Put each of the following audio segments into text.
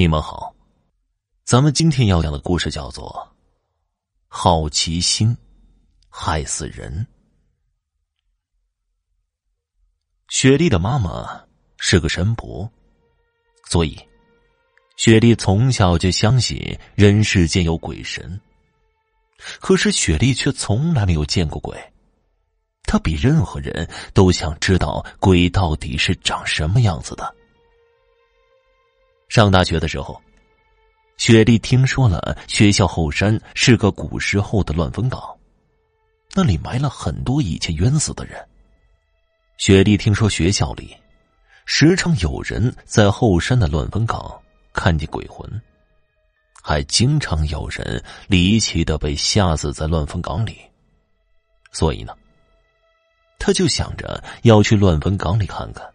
你们好，咱们今天要讲的故事叫做《好奇心害死人》。雪莉的妈妈是个神婆，所以雪莉从小就相信人世间有鬼神。可是雪莉却从来没有见过鬼，她比任何人都想知道鬼到底是长什么样子的。上大学的时候，雪莉听说了学校后山是个古时候的乱坟岗，那里埋了很多以前冤死的人。雪莉听说学校里时常有人在后山的乱坟岗看见鬼魂，还经常有人离奇的被吓死在乱坟岗里。所以呢，他就想着要去乱坟岗里看看。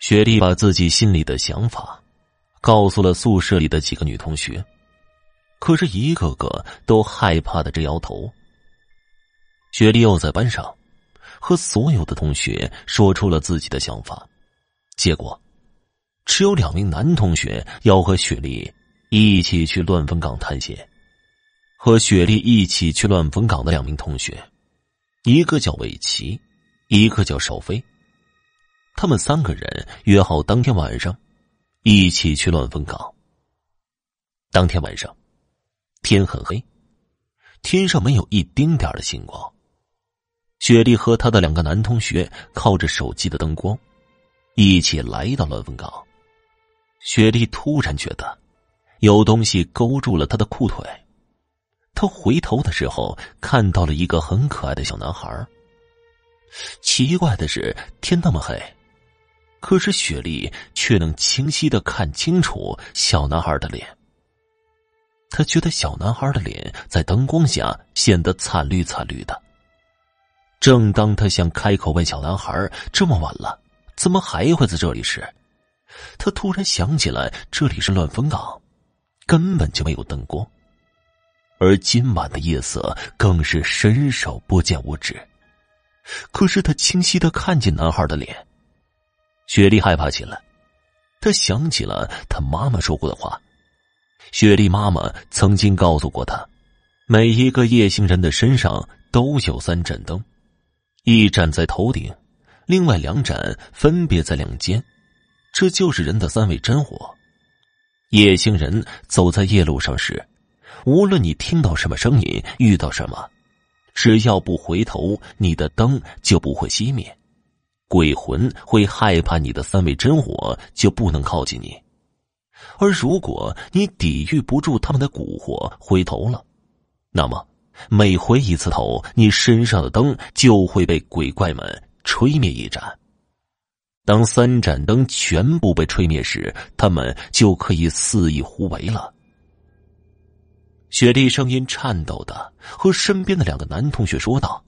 雪莉把自己心里的想法。告诉了宿舍里的几个女同学，可是一个个都害怕的直摇头。雪莉又在班上和所有的同学说出了自己的想法，结果只有两名男同学要和雪莉一起去乱坟岗探险。和雪莉一起去乱坟岗的两名同学，一个叫韦奇，一个叫邵飞。他们三个人约好当天晚上。一起去乱坟岗。当天晚上，天很黑，天上没有一丁点的星光。雪莉和她的两个男同学靠着手机的灯光，一起来到乱坟岗。雪莉突然觉得有东西勾住了她的裤腿，她回头的时候看到了一个很可爱的小男孩。奇怪的是，天那么黑。可是雪莉却能清晰的看清楚小男孩的脸。他觉得小男孩的脸在灯光下显得惨绿惨绿的。正当他想开口问小男孩：“这么晚了，怎么还会在这里？”时，他突然想起来，这里是乱坟岗，根本就没有灯光，而今晚的夜色更是伸手不见五指。可是他清晰的看见男孩的脸。雪莉害怕起来，她想起了她妈妈说过的话。雪莉妈妈曾经告诉过她，每一个夜行人的身上都有三盏灯，一盏在头顶，另外两盏分别在两肩，这就是人的三味真火。夜行人走在夜路上时，无论你听到什么声音，遇到什么，只要不回头，你的灯就不会熄灭。鬼魂会害怕你的三味真火，就不能靠近你；而如果你抵御不住他们的蛊惑，回头了，那么每回一次头，你身上的灯就会被鬼怪们吹灭一盏。当三盏灯全部被吹灭时，他们就可以肆意胡为了。雪莉声音颤抖的和身边的两个男同学说道：“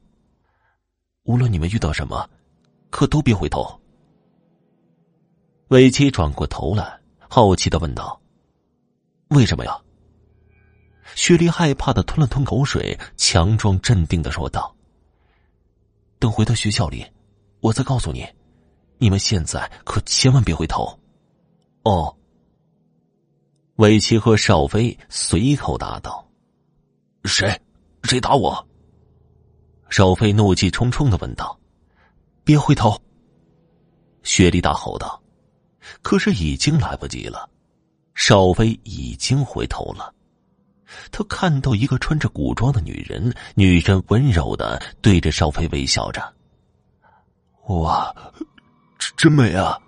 无论你们遇到什么。”可都别回头。韦奇转过头来，好奇的问道：“为什么呀？”雪莉害怕的吞了吞口水，强装镇定的说道：“等回到学校里，我再告诉你。你们现在可千万别回头。”哦。韦奇和少飞随口答道：“谁？谁打我？”少飞怒气冲冲的问道。别回头！雪莉大吼道。可是已经来不及了，邵飞已经回头了。他看到一个穿着古装的女人，女人温柔的对着邵飞微笑着。哇，真美啊！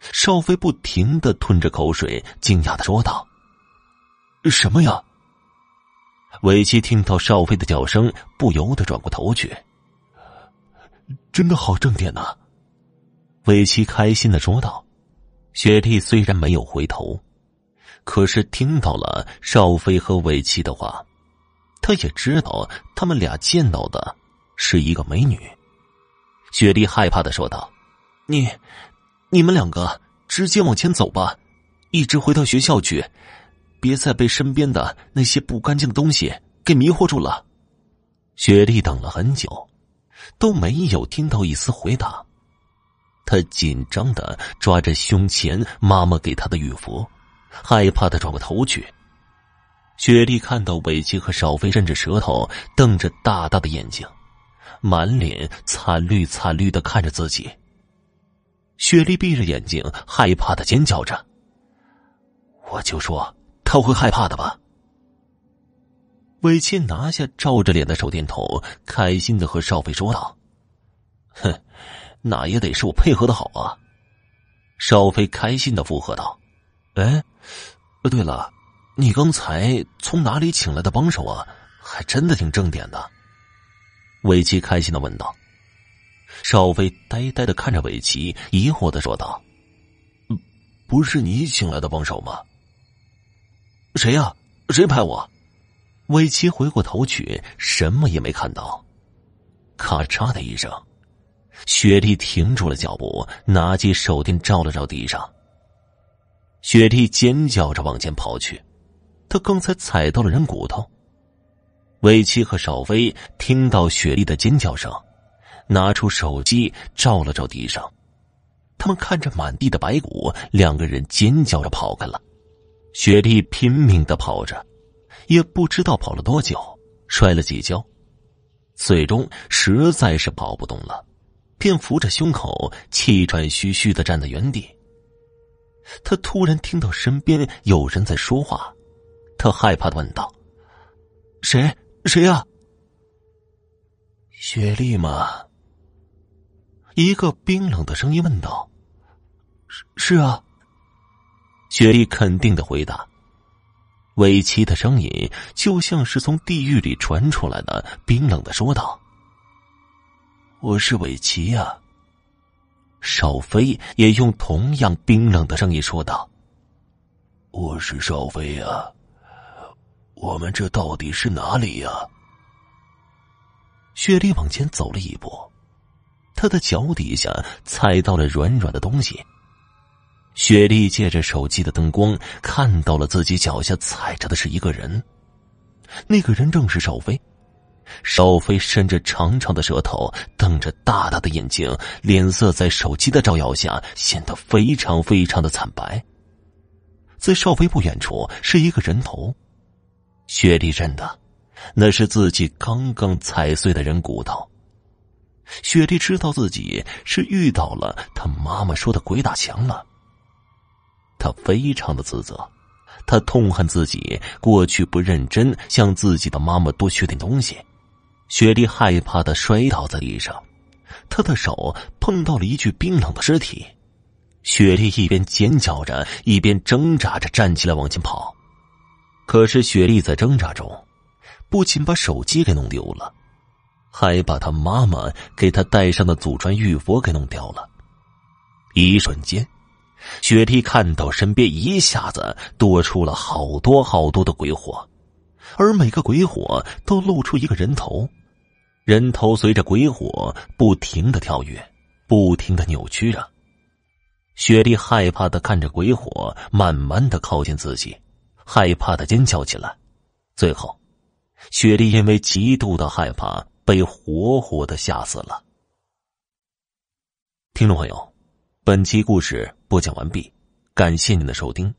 邵飞不停的吞着口水，惊讶的说道：“什么呀？”韦奇听到邵飞的叫声，不由得转过头去。真的好正点呐，韦奇开心的说道。雪莉虽然没有回头，可是听到了邵飞和韦奇的话，他也知道他们俩见到的是一个美女。雪莉害怕的说道：“你，你们两个直接往前走吧，一直回到学校去，别再被身边的那些不干净的东西给迷惑住了。”雪莉等了很久。都没有听到一丝回答，他紧张的抓着胸前妈妈给他的玉佛，害怕的转过头去。雪莉看到伟奇和少飞伸着舌头，瞪着大大的眼睛，满脸惨绿惨绿的看着自己。雪莉闭着眼睛，害怕的尖叫着：“我就说他会害怕的吧。”韦奇拿下照着脸的手电筒，开心的和少飞说道：“哼，那也得是我配合的好啊。”少飞开心的附和道：“哎，对了。”你刚才从哪里请来的帮手啊？还真的挺正点的。韦奇开心的问道。少飞呆呆的看着韦奇，疑惑的说道：“不是你请来的帮手吗？谁呀？谁派我？”韦奇回过头去，什么也没看到。咔嚓的一声，雪莉停住了脚步，拿起手电照了照地上。雪莉尖叫着往前跑去。她刚才踩到了人骨头。韦奇和少飞听到雪莉的尖叫声，拿出手机照了照地上。他们看着满地的白骨，两个人尖叫着跑开了。雪莉拼命的跑着，也不知道跑了多久，摔了几跤，最终实在是跑不动了，便扶着胸口，气喘吁吁的站在原地。他突然听到身边有人在说话。他害怕的问道：“谁？谁呀？”雪莉吗？一个冰冷的声音问道。“是是啊。”雪莉肯定的回答。韦奇的声音就像是从地狱里传出来的，冰冷的说道：“我是韦奇呀。”少飞也用同样冰冷的声音说道：“我是少飞呀。”我们这到底是哪里呀？雪莉往前走了一步，她的脚底下踩到了软软的东西。雪莉借着手机的灯光，看到了自己脚下踩着的是一个人。那个人正是少飞。少飞伸着长长的舌头，瞪着大大的眼睛，脸色在手机的照耀下显得非常非常的惨白。在少飞不远处是一个人头。雪莉认得，那是自己刚刚踩碎的人骨头。雪莉知道自己是遇到了他妈妈说的鬼打墙了。他非常的自责，他痛恨自己过去不认真，向自己的妈妈多学点东西。雪莉害怕的摔倒在地上，她的手碰到了一具冰冷的尸体。雪莉一边尖叫着，一边挣扎着站起来往前跑。可是雪莉在挣扎中，不仅把手机给弄丢了，还把她妈妈给她带上的祖传玉佛给弄掉了。一瞬间，雪莉看到身边一下子多出了好多好多的鬼火，而每个鬼火都露出一个人头，人头随着鬼火不停的跳跃，不停的扭曲着。雪莉害怕的看着鬼火慢慢的靠近自己。害怕的尖叫起来，最后，雪莉因为极度的害怕，被活活的吓死了。听众朋友，本期故事播讲完毕，感谢您的收听。